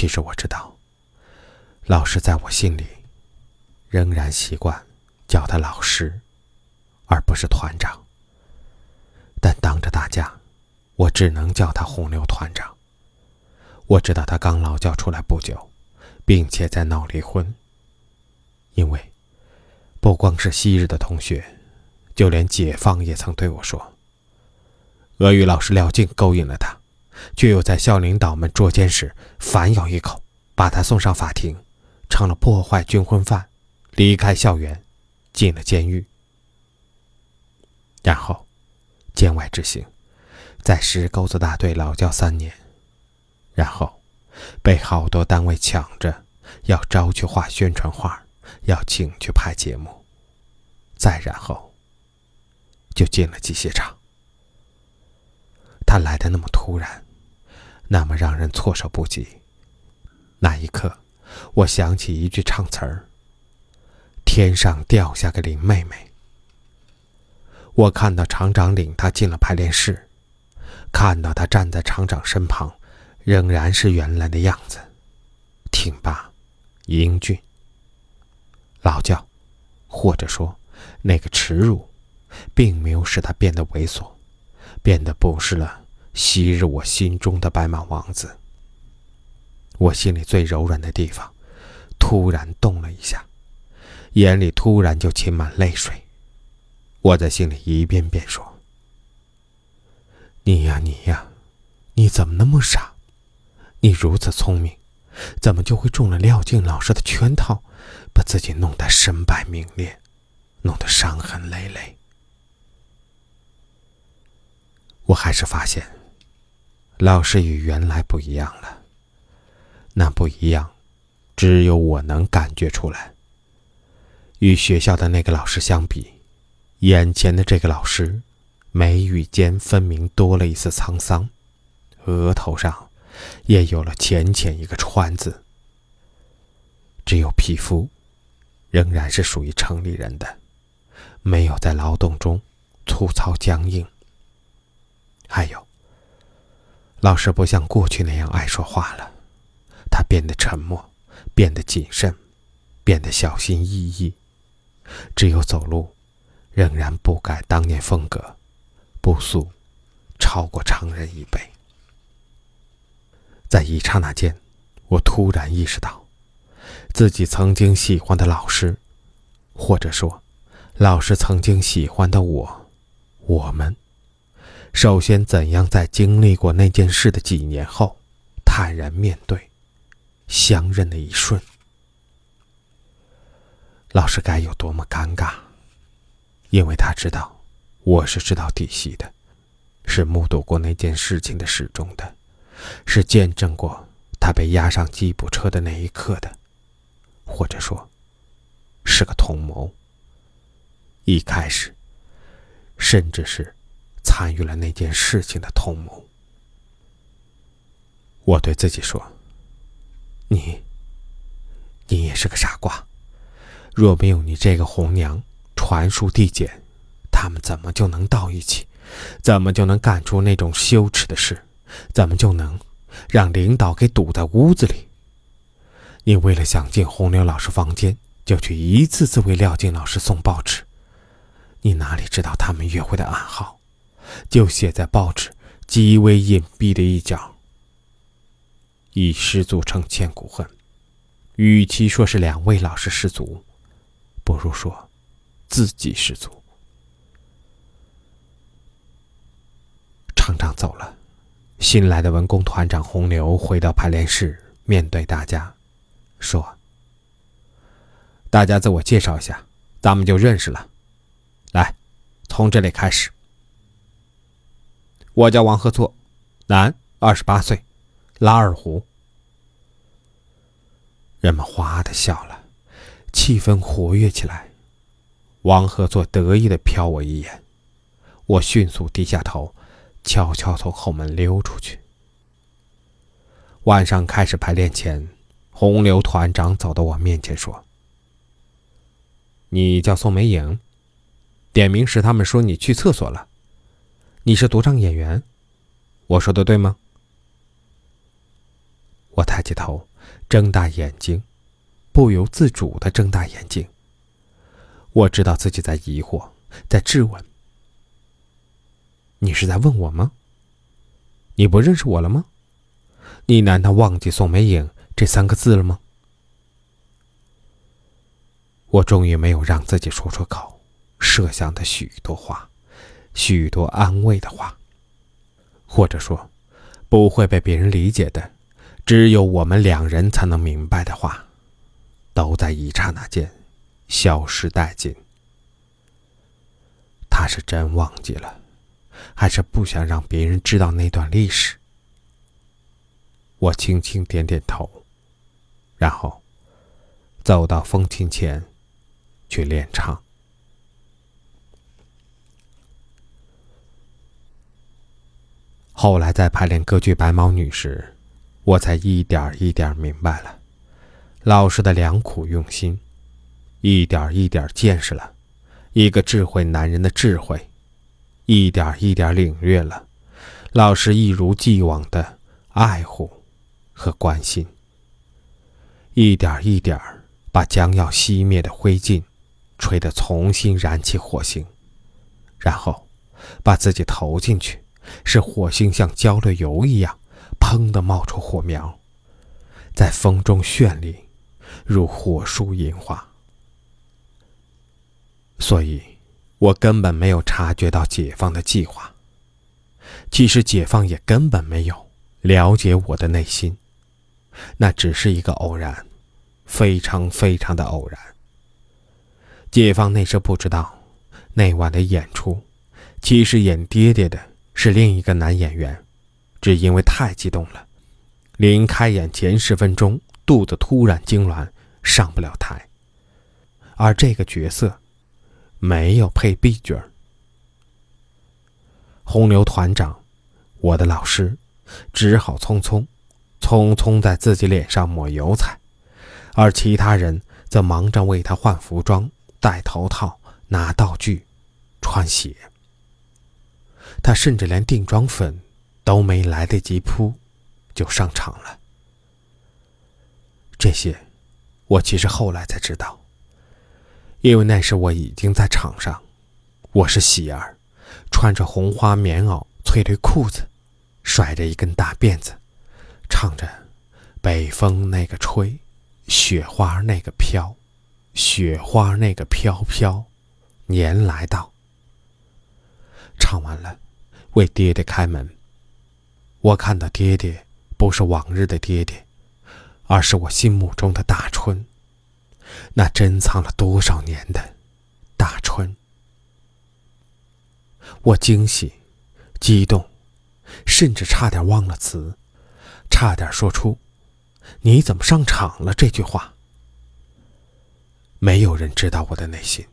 其实我知道，老师在我心里仍然习惯叫他老师，而不是团长。但当着大家，我只能叫他红牛团长。我知道他刚劳教出来不久，并且在闹离婚。因为不光是昔日的同学，就连解放也曾对我说：“俄语老师廖静勾引了他。”却又在校领导们捉奸时反咬一口，把他送上法庭，成了破坏军婚犯，离开校园，进了监狱。然后，监外执行，在石沟子大队劳教三年，然后，被好多单位抢着要招去画宣传画，要请去拍节目，再然后，就进了机械厂。他来的那么突然。那么让人措手不及。那一刻，我想起一句唱词儿：“天上掉下个林妹妹。”我看到厂长领他进了排练室，看到他站在厂长身旁，仍然是原来的样子，挺拔、英俊。老教，或者说那个耻辱，并没有使他变得猥琐，变得不是了。昔日我心中的白马王子，我心里最柔软的地方，突然动了一下，眼里突然就噙满泪水。我在心里一遍遍说：“你呀，你呀，你怎么那么傻？你如此聪明，怎么就会中了廖静老师的圈套，把自己弄得身败名裂，弄得伤痕累累？”我还是发现。老师与原来不一样了。那不一样，只有我能感觉出来。与学校的那个老师相比，眼前的这个老师，眉宇间分明多了一丝沧桑，额头上也有了浅浅一个川字。只有皮肤，仍然是属于城里人的，没有在劳动中粗糙僵硬。还有。老师不像过去那样爱说话了，他变得沉默，变得谨慎，变得小心翼翼。只有走路，仍然不改当年风格，不速，超过常人一倍。在一刹那间，我突然意识到，自己曾经喜欢的老师，或者说，老师曾经喜欢的我，我们。首先，怎样在经历过那件事的几年后，坦然面对，相认的一瞬，老师该有多么尴尬？因为他知道，我是知道底细的，是目睹过那件事情的始终的，是见证过他被押上吉普车的那一刻的，或者说，是个同谋。一开始，甚至是。参与了那件事情的同谋，我对自己说：“你，你也是个傻瓜。若没有你这个红娘传书递简，他们怎么就能到一起？怎么就能干出那种羞耻的事？怎么就能让领导给堵在屋子里？你为了想进红牛老师房间，就去一次次为廖静老师送报纸。你哪里知道他们约会的暗号？”就写在报纸极为隐蔽的一角。以失足成千古恨，与其说是两位老师失足，不如说自己失足。厂长走了，新来的文工团长洪流回到排练室，面对大家，说：“大家自我介绍一下，咱们就认识了。来，从这里开始。”我叫王鹤作，男，二十八岁，拉二胡。人们哗的笑了，气氛活跃起来。王鹤作得意的瞟我一眼，我迅速低下头，悄悄从后门溜出去。晚上开始排练前，洪流团长走到我面前说：“你叫宋梅影，点名时他们说你去厕所了。”你是独唱演员，我说的对吗？我抬起头，睁大眼睛，不由自主的睁大眼睛。我知道自己在疑惑，在质问。你是在问我吗？你不认识我了吗？你难道忘记宋美影这三个字了吗？我终于没有让自己说出口设想的许多话，许多安慰的话，或者说不会被别人理解的，只有我们两人才能明白的话，都在一刹那间消失殆尽。他是真忘记了，还是不想让别人知道那段历史？我轻轻点点头，然后走到风琴前。去练唱。后来在排练歌剧《白毛女》时，我才一点一点明白了老师的良苦用心，一点一点见识了一个智慧男人的智慧，一点一点领略了老师一如既往的爱护和关心，一点一点把将要熄灭的灰烬。吹得重新燃起火星，然后把自己投进去，是火星像浇了油一样，砰的冒出火苗，在风中绚丽，如火树银花。所以，我根本没有察觉到解放的计划。其实，解放也根本没有了解我的内心，那只是一个偶然，非常非常的偶然。解放那时不知道，那晚的演出，其实演爹爹的是另一个男演员，只因为太激动了，临开演前十分钟肚子突然痉挛，上不了台。而这个角色，没有配 B 角红牛团长，我的老师，只好匆匆，匆匆在自己脸上抹油彩，而其他人则忙着为他换服装。戴头套，拿道具，穿鞋。他甚至连定妆粉都没来得及铺，就上场了。这些，我其实后来才知道，因为那时我已经在场上。我是喜儿，穿着红花棉袄、翠绿裤子，甩着一根大辫子，唱着“北风那个吹，雪花那个飘”。雪花那个飘飘，年来到。唱完了，为爹爹开门。我看到爹爹不是往日的爹爹，而是我心目中的大春，那珍藏了多少年的大春。我惊喜、激动，甚至差点忘了词，差点说出“你怎么上场了”这句话。没有人知道我的内心，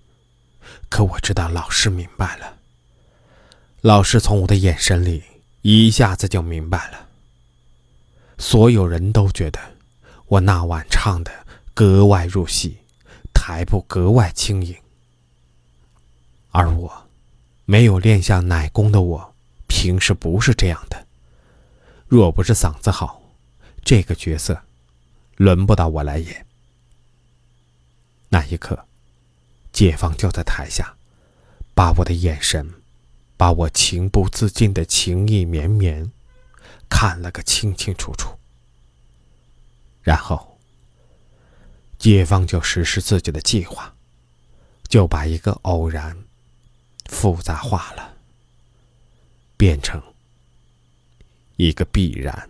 可我知道老师明白了。老师从我的眼神里一下子就明白了。所有人都觉得我那晚唱的格外入戏，台步格外轻盈。而我，没有练下奶功的我，平时不是这样的。若不是嗓子好，这个角色，轮不到我来演。那一刻，解放就在台下，把我的眼神，把我情不自禁的情意绵绵，看了个清清楚楚。然后，解放就实施自己的计划，就把一个偶然复杂化了，变成一个必然。